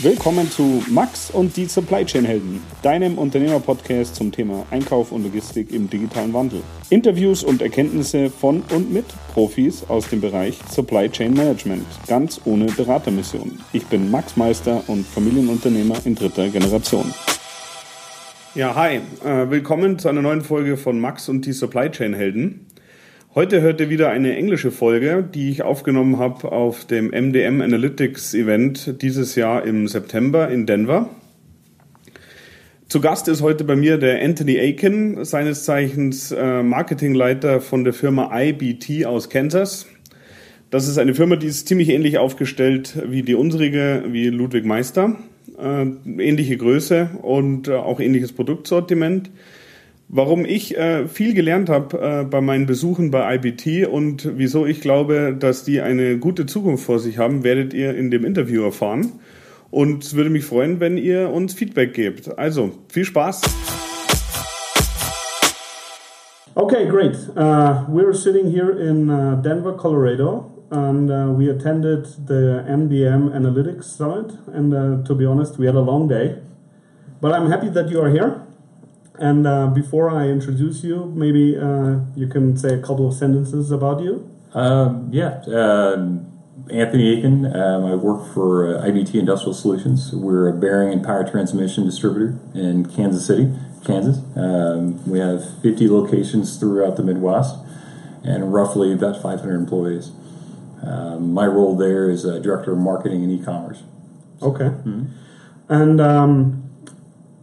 Willkommen zu Max und die Supply Chain Helden, deinem Unternehmerpodcast zum Thema Einkauf und Logistik im digitalen Wandel. Interviews und Erkenntnisse von und mit Profis aus dem Bereich Supply Chain Management, ganz ohne Beratermission. Ich bin Max Meister und Familienunternehmer in dritter Generation. Ja, hi, äh, willkommen zu einer neuen Folge von Max und die Supply Chain Helden. Heute hört ihr wieder eine englische Folge, die ich aufgenommen habe auf dem MDM Analytics Event dieses Jahr im September in Denver. Zu Gast ist heute bei mir der Anthony Aiken, seines Zeichens äh, Marketingleiter von der Firma IBT aus Kansas. Das ist eine Firma, die ist ziemlich ähnlich aufgestellt wie die unsrige, wie Ludwig Meister. Äh, ähnliche Größe und äh, auch ähnliches Produktsortiment. Warum ich äh, viel gelernt habe äh, bei meinen Besuchen bei IBT und wieso ich glaube, dass die eine gute Zukunft vor sich haben, werdet ihr in dem Interview erfahren. Und es würde mich freuen, wenn ihr uns Feedback gebt. Also, viel Spaß! Okay, great. Uh, we're sitting here in uh, Denver, Colorado, and uh, we attended the MDM Analytics Summit. And uh, to be honest, we had a long day. But I'm happy that you are here. And uh, before I introduce you, maybe uh, you can say a couple of sentences about you. Um, yeah, um, Anthony Aiken. Um, I work for uh, IBT Industrial Solutions. We're a bearing and power transmission distributor in Kansas City, Kansas. Um, we have 50 locations throughout the Midwest and roughly about 500 employees. Um, my role there is director of marketing and e-commerce. Okay. Mm-hmm. And um,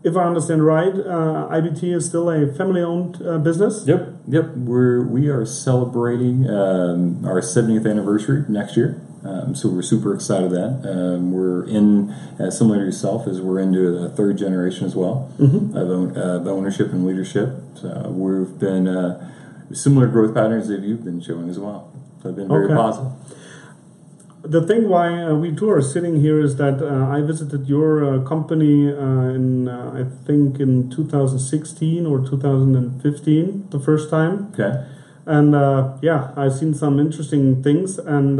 if I understand right, uh, IBT is still a family-owned uh, business. Yep, yep. We're we are celebrating um, our 70th anniversary next year, um, so we're super excited that um, we're in uh, similar to yourself as we're into a third generation as well mm-hmm. of, own, of, ownership and leadership. So we've been uh, similar growth patterns that you've been showing as well. So I've been very okay. positive the thing why uh, we two are sitting here is that uh, I visited your uh, company uh, in uh, I think in 2016 or 2015 the first time. Okay. And uh, yeah, I've seen some interesting things and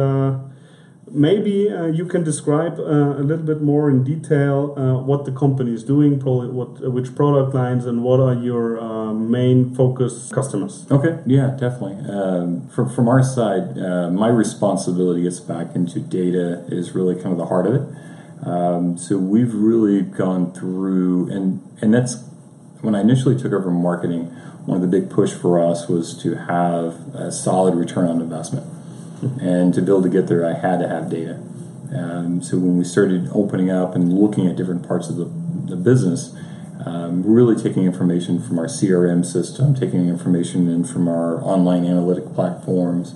maybe uh, you can describe uh, a little bit more in detail uh, what the company is doing, probably what which product lines, and what are your uh, main focus customers. Okay, yeah, definitely. Um, from from our side, uh, my responsibility gets back into data is really kind of the heart of it. Um, so we've really gone through, and and that's when I initially took over marketing. One of the big push for us was to have a solid return on investment and to be able to get there, I had to have data. Um, so when we started opening up and looking at different parts of the, the business, um, really taking information from our CRM system, taking information in from our online analytic platforms,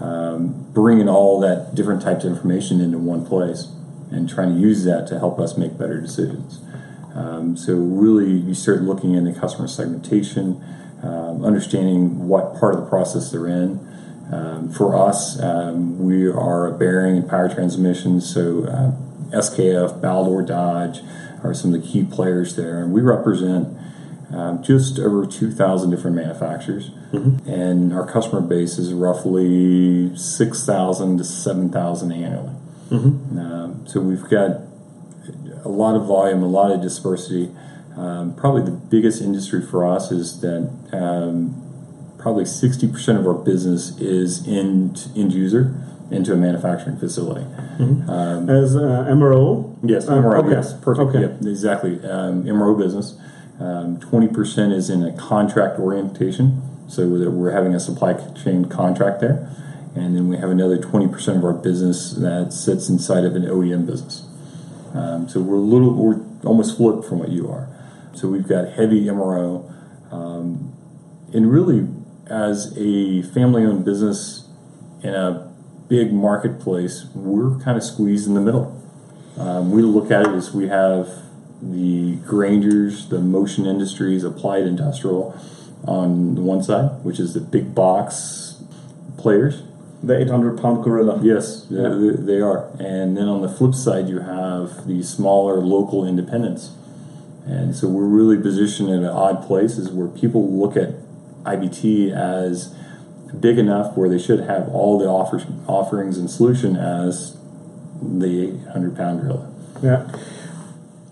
um, bringing all that different types of information into one place and trying to use that to help us make better decisions. Um, so really, you start looking into customer segmentation, um, understanding what part of the process they're in, um, for us, um, we are a bearing and power transmission, so uh, SKF, Baldor, Dodge are some of the key players there, and we represent um, just over 2,000 different manufacturers, mm-hmm. and our customer base is roughly 6,000 to 7,000 annually. Mm-hmm. Um, so we've got a lot of volume, a lot of diversity. Um, probably the biggest industry for us is that um, probably 60% of our business is in end user into a manufacturing facility. Mm-hmm. Um, As uh, MRO? Yes, MRO, okay. yes, perfect. Okay. Yep, exactly. Um, MRO business. Um, 20% is in a contract orientation, so we're having a supply chain contract there. And then we have another 20% of our business that sits inside of an OEM business. Um, so we're a little, we're almost flipped from what you are. So we've got heavy MRO, um, and really as a family owned business in a big marketplace, we're kind of squeezed in the middle. Um, we look at it as we have the Graingers, the motion industries, applied industrial on the one side, which is the big box players. The 800 pound gorilla. Yes, yeah. they, they are. And then on the flip side, you have the smaller local independents. And so we're really positioned in an odd places where people look at IBT as big enough where they should have all the offers, offerings and solution as the 800 pound gorilla. Yeah.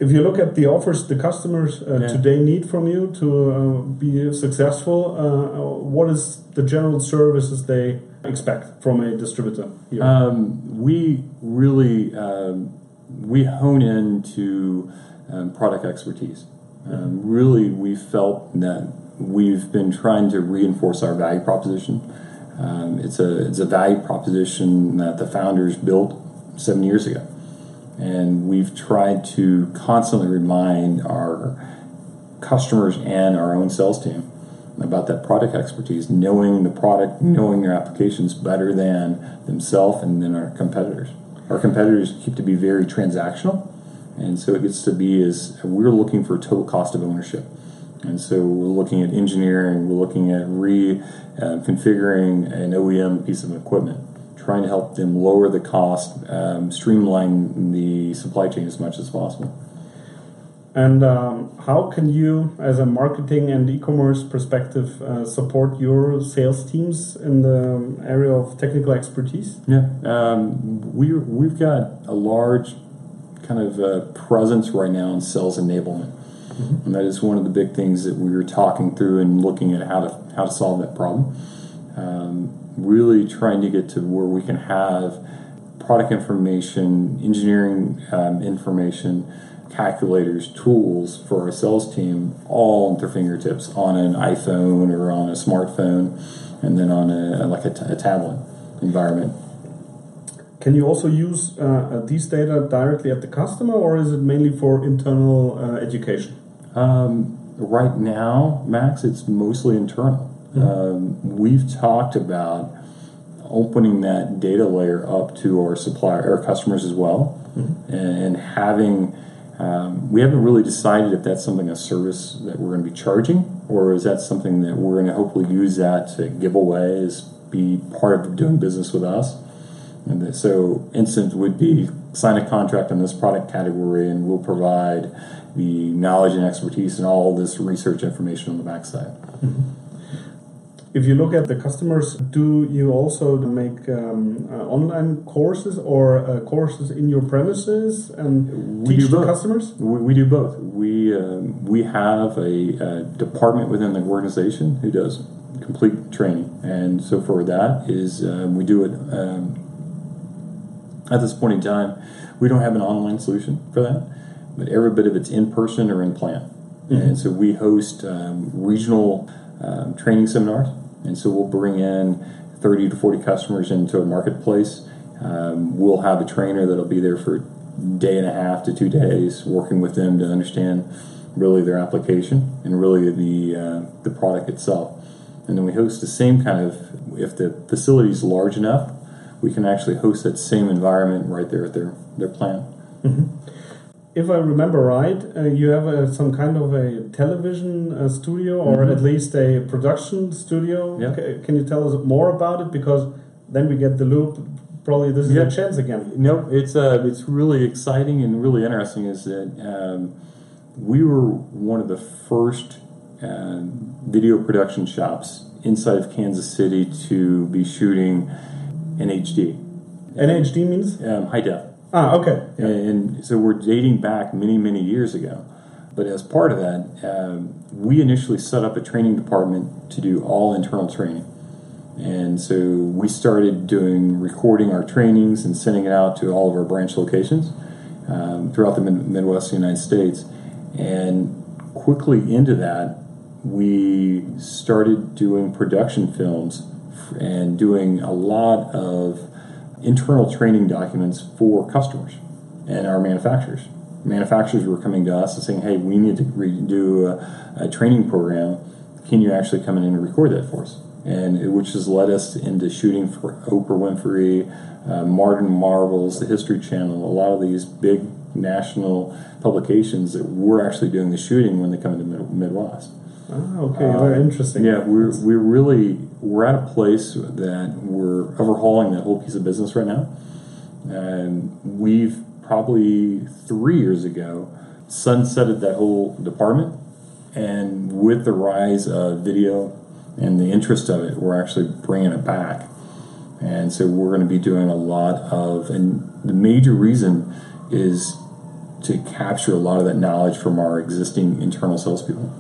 If you look at the offers the customers uh, Yeah. today need from you to uh, be successful, uh, what is the general services they expect from a distributor here? Um, we really um, we hone into um, product expertise. Um, really, we felt that we've been trying to reinforce our value proposition. Um, it's a it's a value proposition that the founders built seven years ago, and we've tried to constantly remind our customers and our own sales team about that product expertise, knowing the product, knowing their applications better than themselves and then our competitors. Our competitors keep to be very transactional, and so it gets to be as we're looking for total cost of ownership. And so we're looking at engineering, we're looking at reconfiguring uh, an OEM piece of equipment, trying to help them lower the cost, um, streamline the supply chain as much as possible. And um, how can you, as a marketing and e-commerce perspective, uh, support your sales teams in the area of technical expertise? Yeah, um, we we've got a large kind of uh, presence right now in sales enablement, and that is one of the big things that we were talking through and looking at how to how to solve that problem. Um, really trying to get to where we can have product information, engineering um, information, calculators, tools for our sales team, all at their fingertips on an iPhone or on a smartphone, and then on a like a, t- a tablet environment. Can you also use uh, these data directly at the customer, or is it mainly for internal uh, education? Um, right now, Max, it's mostly internal. Um, we've talked about opening that data layer up to our supplier, our customers as well, and, and having. Um, we haven't really decided if that's something a service that we're going to be charging, or is that something that we're going to hopefully use that to give away as be part of doing business with us. And so, instant would be sign a contract on this product category, and we'll provide the knowledge and expertise and all this research information on the backside. If you look at the customers, do you also make um, uh, online courses or uh, courses in your premises and We teach do both. customers? We, we do both. We um, we have a, a department within the organization who does complete training, and so for that is um, we do it um, at this point in time. We don't have an online solution for that, but every bit of it's in person or in plant, and so we host um, regional um, training seminars, and so we'll bring in thirty to forty customers into a marketplace. Um, we'll have a trainer that'll be there for day and a half to two days, working with them to understand really their application and really the uh, the product itself. And then we host the same kind of if the facility is large enough, we can actually host that same environment right there at their their plant. If I remember right, uh, you have a, some kind of a television uh, studio or at least a production studio. Yeah. Can you tell us more about it? Because then we get the loop. Probably this is Yeah. a chance again. No, it's uh, it's really exciting and really interesting. Is that um, we were one of the first uh, video production shops inside of Kansas City to be shooting in HD, NHD means? um, high def. Ah, okay. Yeah. And so we're dating back many, many years ago. But as part of that, um, we initially set up a training department to do all internal training. And so we started doing recording our trainings and sending it out to all of our branch locations um, throughout the mid- Midwest United States. And quickly into that, we started doing production films and doing a lot of internal training documents for customers and our manufacturers. Manufacturers were coming to us and saying, "Hey, we need to redo a, a training program. Can you actually come in and record that for us?" And it, which has led us into shooting for Oprah Winfrey, uh, Martin Marvels, the History Channel, a lot of these big national publications that we're actually doing the shooting when they come into Mid- Midwest. Ah, okay. Very interesting. Yeah, we're we're really we're at a place that we're overhauling that whole piece of business right now, and we've probably three years ago sunsetted that whole department, and with the rise of video and the interest of it, we're actually bringing it back, and so we're going to be doing a lot of, and the major reason is to capture a lot of that knowledge from our existing internal salespeople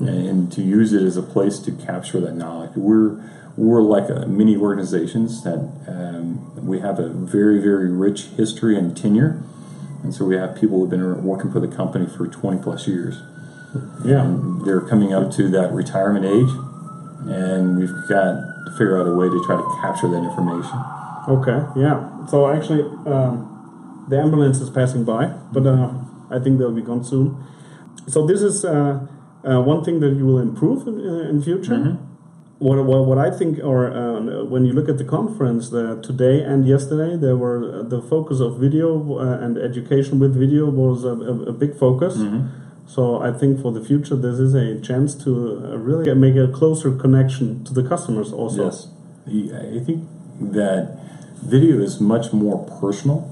and, and to use it as a place to capture that knowledge. We're we're like a mini organizations that um, we have a very very rich history and tenure, and so we have people who've been working for the company for 20 plus years. Yeah, And they're coming up to that retirement age, and we've got to figure out a way to try to capture that information. Okay, yeah. So actually, um, the ambulance is passing by, but uh, I think they'll be gone soon. So this is uh, uh, one thing that you will improve in, uh, in future. What, what, what I think, or uh, when you look at the conference the, today and yesterday, there were uh, the focus of video uh, and education with video was a, a, a big focus. So I think for the future, this is a chance to uh, really make a closer connection to the customers. Also, Yes, I think that video is much more personal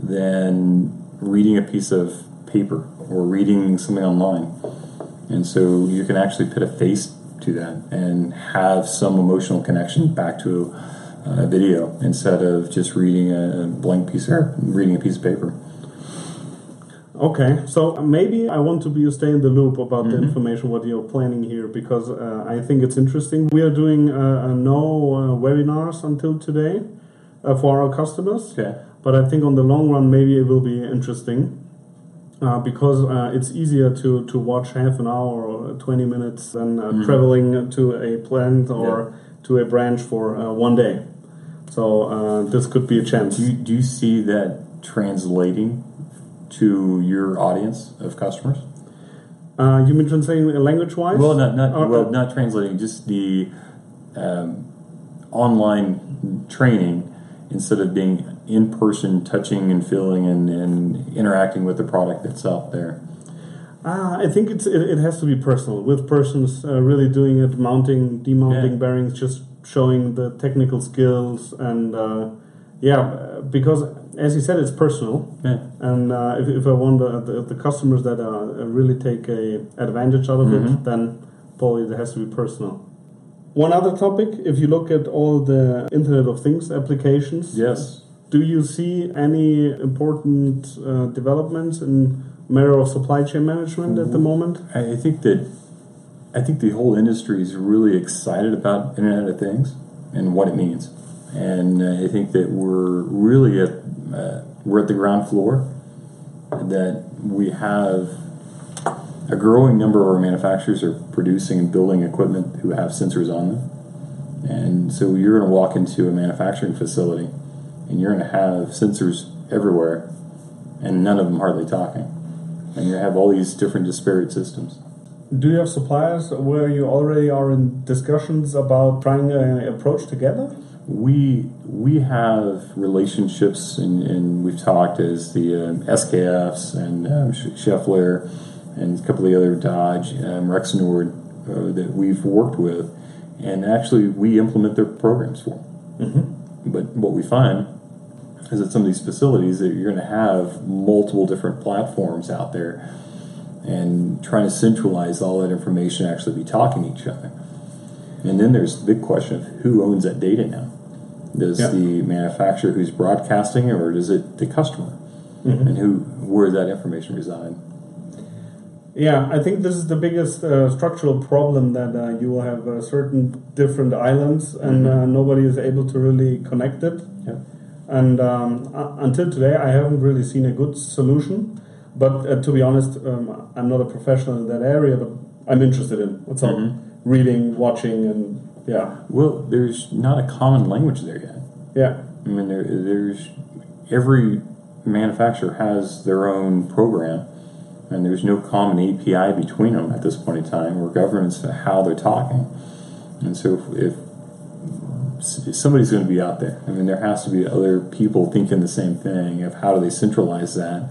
than reading a piece of paper or reading something online, and so you can actually put a face to that and have some emotional connection back to a video instead of just reading a blank piece or reading a piece of paper. Okay, so maybe I want to be stay in the loop about the information what you're planning here because uh, I think it's interesting. We are doing uh, uh, no uh, webinars until today uh, for our customers, Okay. but I think on the long run maybe it will be interesting uh, because uh, it's easier to, to watch half an hour or 20 minutes than uh, traveling to a plant or to a branch for uh, one day. So uh, this could be a chance. Do you, do you see that translating to your audience of customers? Uh, you mean translating language wise? Well, not not Or- well, not translating, just the um, online training instead of being in person, touching and feeling and, and interacting with the product that's out there. Ah, I think it's it, it has to be personal with persons uh, really doing it, mounting, demounting Yeah. bearings, just showing the technical skills and uh, yeah, uh, because as you said, it's personal. Yeah. And uh, if, if I want the, the, the customers that uh, really take a advantage out of Mm-hmm. it, then probably it has to be personal. One other topic, if you look at all the Internet of Things applications, Yes. do you see any important uh, developments in matter of supply chain management at the moment? I think that I think the whole industry is really excited about Internet of Things and what it means, and I think that we're really at uh, we're at the ground floor. That we have a growing number of our manufacturers are producing and building equipment who have sensors on them, and so you're going to walk into a manufacturing facility, and you're going to have sensors everywhere, and none of them hardly talking, and you have all these different disparate systems. Do you have suppliers where you already are in discussions about trying an approach together? We we have relationships, and, and we've talked as the um, SKFs and um, Sch- Schaeffler and a couple of the other Dodge, um, Rexnord uh, that we've worked with, and actually we implement their programs for. Them. But what we find is that some of these facilities that you're going to have multiple different platforms out there, and trying to centralize all that information, actually be talking to each other. And then there's the big question of who owns that data now. Does the manufacturer who's broadcasting, or does it the customer? And who where does that information reside? Yeah, I think this is the biggest uh, structural problem that uh, you will have uh, certain different islands and uh, nobody is able to really connect it. Yeah. And um, until today, I haven't really seen a good solution. But uh, to be honest, um, I'm not a professional in that area, but I'm interested in. What's up? Reading, watching, and yeah, Well, there's not a common language there yet. yeah, I mean, there, there's every manufacturer has their own program, and there's no common API between them at this point in time or governance to how they're talking. And so, if, if somebody's going to be out there, I mean, there has to be other people thinking the same thing of how do they centralize that,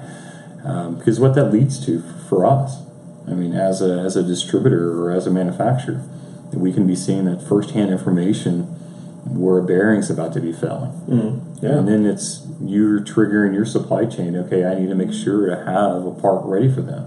um, because what that leads to for us, I mean, as a as a distributor or as a manufacturer, we can be seeing that firsthand information where a bearing's about to be failing. Yeah. And then it's you're triggering your supply chain. Okay, I need to make sure to have a part ready for them.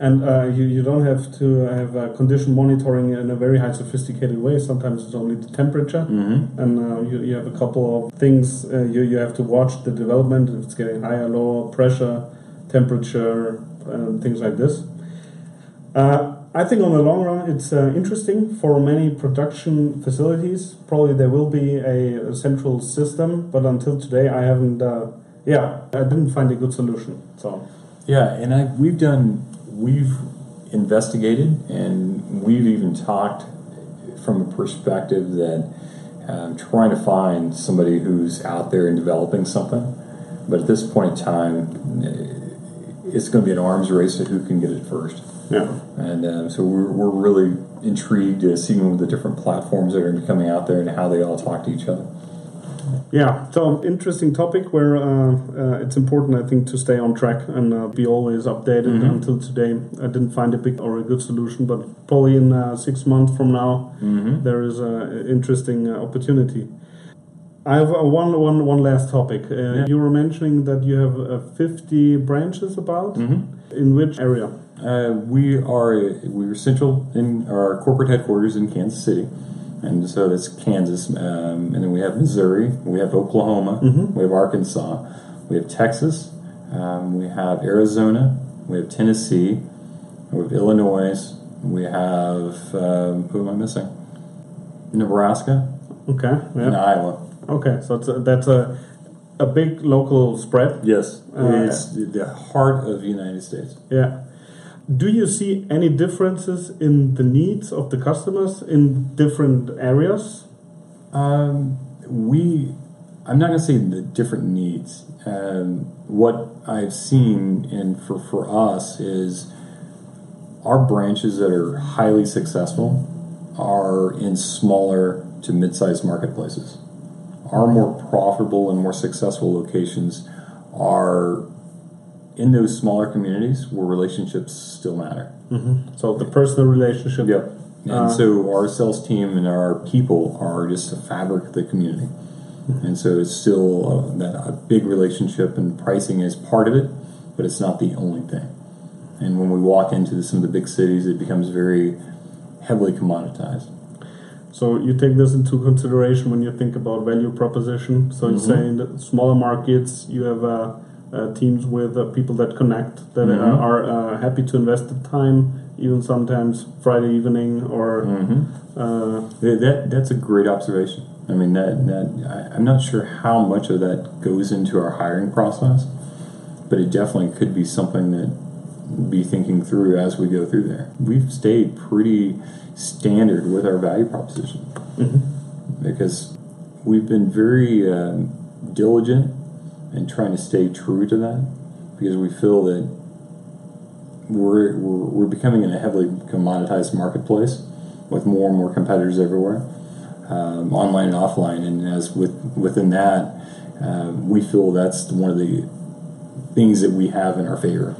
And uh, you, you don't have to have uh, condition monitoring in a very high sophisticated way. Sometimes it's only the temperature, Mm-hmm. and uh, you, you have a couple of things uh, you, you have to watch the development. If it's getting higher, lower pressure, temperature, and things like this. Uh, I think on the long run, it's uh, interesting for many production facilities. Probably there will be a, a central system, but until today, I haven't. Uh, yeah, I didn't find a good solution. So. Yeah, and I, we've done we've investigated and we've even talked from a perspective that um, trying to find somebody who's out there and developing something. But at this point in time, it's going to be an arms race to who can get it first. Yeah. And um, so we're, we're really intrigued to see the different platforms that are going to be coming out there and how they all talk to each other. Yeah, so interesting topic where uh, uh, it's important, I think, to stay on track and uh, be always updated. Mm-hmm. Until today, I didn't find a big or a good solution, but probably in uh, six months from now, mm-hmm. there is an interesting uh, opportunity. I have one, one, one last topic. Uh, yeah. You were mentioning that you have 50 branches about. Mm-hmm. In which area? We are we are central in our corporate headquarters in Kansas City and so that's Kansas, um, and then we have Missouri, we have Oklahoma, mm-hmm. we have Arkansas, we have Texas, um, we have Arizona, we have Tennessee, we have Illinois, we have um, who am I missing? Nebraska, okay, yep. and Iowa. Okay, so a, that's a a big local spread. Yes, uh, it's the heart of the United States. Yeah. Do you see any differences in the needs of the customers in different areas? Um, we, I'm not going to say the different needs. Um, what I've seen, and for, for us, is our branches that are highly successful are in smaller to mid sized marketplaces. Our more profitable and more successful locations are in those smaller communities where relationships still matter. Mm-hmm. So the personal relationship. Yep. And uh, so our sales team and our people are just a fabric of the community. Mm-hmm. And so it's still a, that, a big relationship, and pricing is part of it, but it's not the only thing. And when we walk into some of the big cities, it becomes very heavily commoditized. So you take this into consideration when you think about value proposition. So mm-hmm. you're saying that smaller markets, you have a uh, teams with uh, people that connect that mm-hmm. are uh, happy to invest the time even sometimes friday evening or mm-hmm. Uh, that that's a great observation i mean that, that I, i'm not sure how much of that goes into our hiring process but it definitely could be something that be thinking through as we go through there we've stayed pretty standard with our value proposition mm-hmm. because we've been very um, diligent and trying to stay true to that because we feel that we're, we're, we're becoming in a heavily commoditized marketplace with more and more competitors everywhere, um, online and offline. And as with within that, uh, we feel that's one of the things that we have in our favor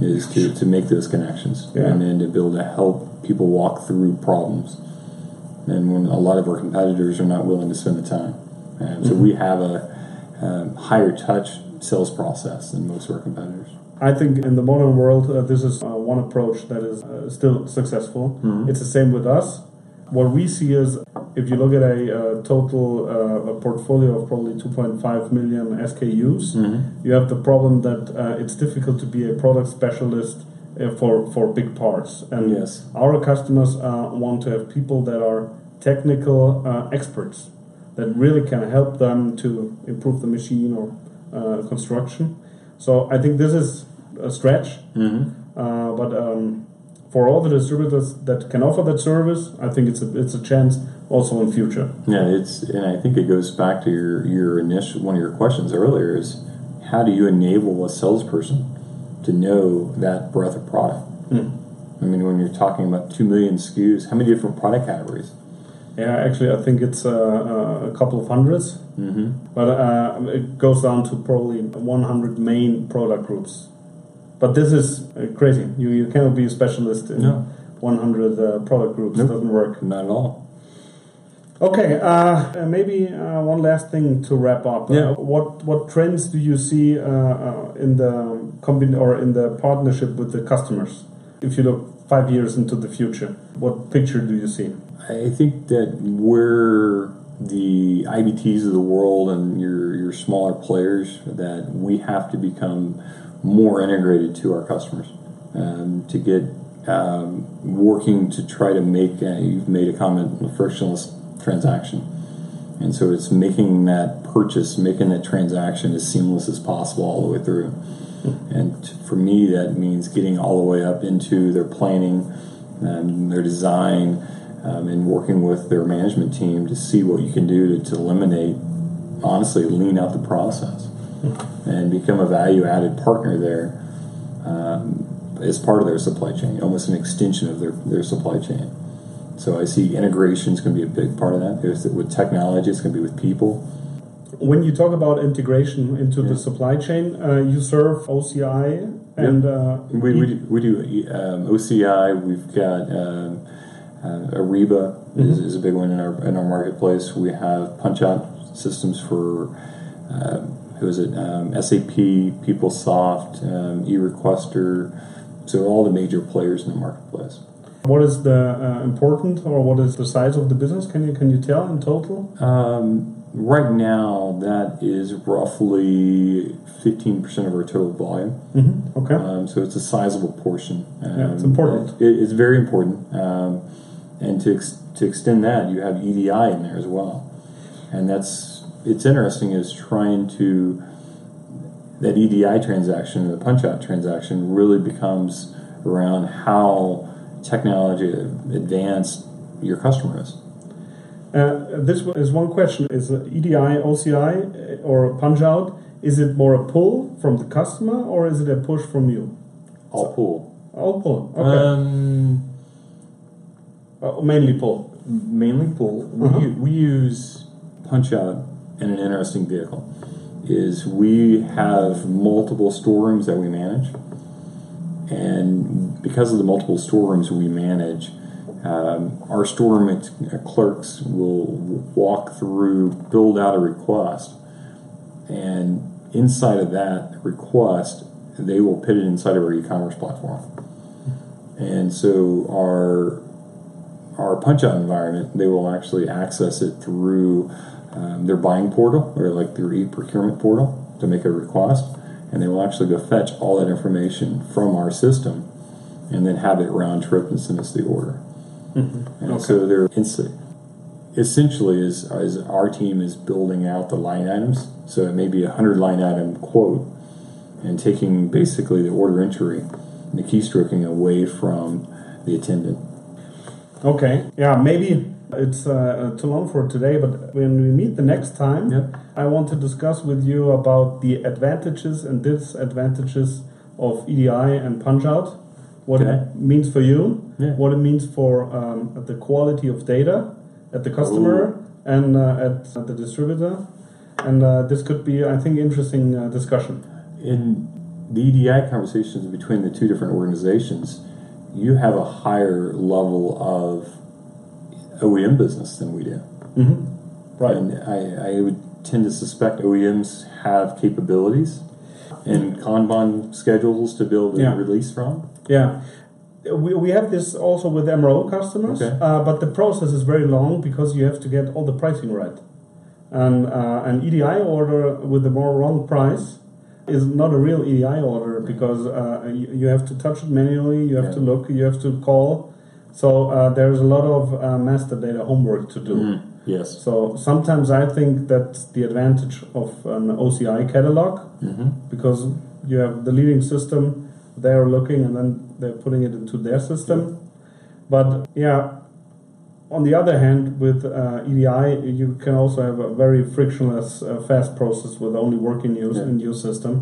is to, to make those connections yeah. and then to be able to help people walk through problems. And when a lot of our competitors are not willing to spend the time. And so mm-hmm. we have a um, higher touch sales process than most of our competitors. I think in the modern world, uh, this is uh, one approach that is uh, still successful. Mm-hmm. It's the same with us. What we see is if you look at a, uh, total uh, a portfolio of probably 2.5 million SKUs, mm-hmm. you have the problem that uh, it's difficult to be a product specialist for, for big parts. And yes. our customers want to have people that are technical experts that really can help them to improve the machine or uh, construction. So I think this is a stretch, mm-hmm. uh, but um, for all the distributors that can offer that service, I think it's a it's a chance also in future. Yeah, it's and I think it goes back to your your initial one of your questions earlier is how do you enable a salesperson to know that breadth of product? Mm. I mean, when you're talking about two million SKUs, how many different product categories? Yeah, actually, I think it's uh, uh, a couple of 100s mm-hmm. but uh, it goes down to probably 100 main product groups. But this is uh, crazy. You you cannot be a specialist in no. 100 uh, product groups. Nope. It doesn't work. Not at all. Okay, uh, maybe one last thing to wrap up. Yeah. what what trends do you see in the combin- or in the partnership with the customers? If you look five years into the future, what picture do you see? I think that we're the IBTs of the world and your your smaller players that we have to become more integrated to our customers um, to get um, working to try to make. A, you've made a comment on the frictionless transaction, and so it's making that purchase, making that transaction as seamless as possible all the way through. And for me, that means getting all the way up into their planning, and their design, um, and working with their management team to see what you can do to, to eliminate, honestly, lean out the process and become a value added partner there um, as part of their supply chain, almost an extension of their, their supply chain. So I see integration is going to be a big part of that. It's with technology, it's going to be with people. When you talk about integration into yeah. the supply chain, uh, you serve OCI and uh, we, we do, we do um, OCI. We've got um, uh, Ariba mm-hmm. is, is, a big one in our in our marketplace. We have punch out systems for uh, who is it? Um, SAP, PeopleSoft, um, eRequester. So all the major players in the marketplace. What is the uh, important or what is the size of the business? Can you can you tell in total? Um, right now, that is roughly fifteen percent of our total volume. Mm-hmm. Okay, um, so it's a sizable portion. yeah, it's important. It, it's very important, um, and to ex- to extend that, you have EDI in there as well, and that's it's interesting is trying to that EDI transaction, the punch out transaction, really becomes around how technology advanced your customer is. Uh, this is one question: Is EDI, OCI, uh, or punch out? Is it more a pull from the customer, or is it a push from you? All so, pull. All pull. Okay. Um, uh, mainly pull. Mainly pull. Uh-huh. We, we use punch out in an interesting vehicle. Is we have multiple storerooms that we manage and because of the multiple storerooms we manage, um, our storeroom clerks will walk through, build out a request, and inside of that request, they will put it inside of our e-commerce platform. And so our our punch out environment, they will actually access it through um, their buying portal or like their e-procurement portal to make a request and they will actually go fetch all that information from our system and then have it round trip and send us the order. Mm-hmm. And okay. so they're essentially is, is our team is building out the line items. So it may be a hundred line item quote and taking basically the order entry and the keystroking away from the attendant. Okay. Yeah, maybe it's uh, too long for today, but when we meet the next time, yep. I want to discuss with you about the advantages and disadvantages of EDI and punch out, what it means for you, yeah. what it means for um, the quality of data at the customer Ooh. and uh, at, at, the distributor. And uh, this could be, I think, interesting uh, discussion. In the EDI conversations between the two different organizations, you have a higher level of OEM business than we do. Mm-hmm. Right. And I, I would tend to suspect OEMs have capabilities and Kanban schedules to build and yeah. release from. Yeah. We, we have this also with MRO customers, okay. uh, but the process is very long because you have to get all the pricing right. And uh, an EDI order with a more wrong price is not a real EDI order because uh, you, you, have to touch it manually, you have yeah. to look, you have to call, so uh, there's a lot of uh, master data homework to do. Mm, yes. So sometimes I think that's the advantage of an OCI catalog mm-hmm. because you have the leading system, they're looking and then they're putting it into their system. But yeah, on the other hand, with uh, EDI, you can also have a very frictionless, uh, fast process with only working use yeah. in your system.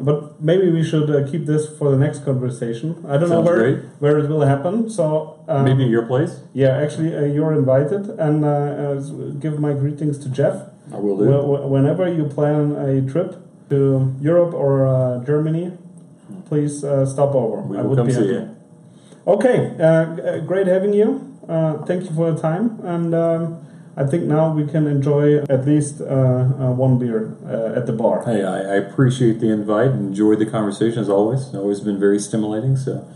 But maybe we should uh, keep this for the next conversation. I don't Sounds know where great. where it will happen. So um, maybe your place. Yeah, actually, uh, you're invited, and uh, uh give my greetings to Jeff. I will do. whenever you plan a trip to Europe or uh, Germany, please uh, stop over. We will come see you. Okay, great having you. Thank you for the time and. Um, I think now we can enjoy at least uh, uh, one beer uh, at the bar. Hey, I, I, appreciate the invite enjoyed the conversation as always. Always been very stimulating. So,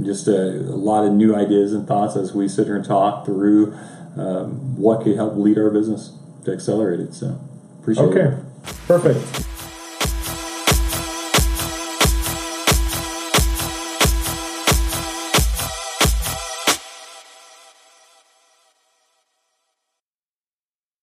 just a, a, lot of new ideas and thoughts as we sit here and talk through um, what could help lead our business. to accelerate it. So appreciate okay. it. Okay, perfect.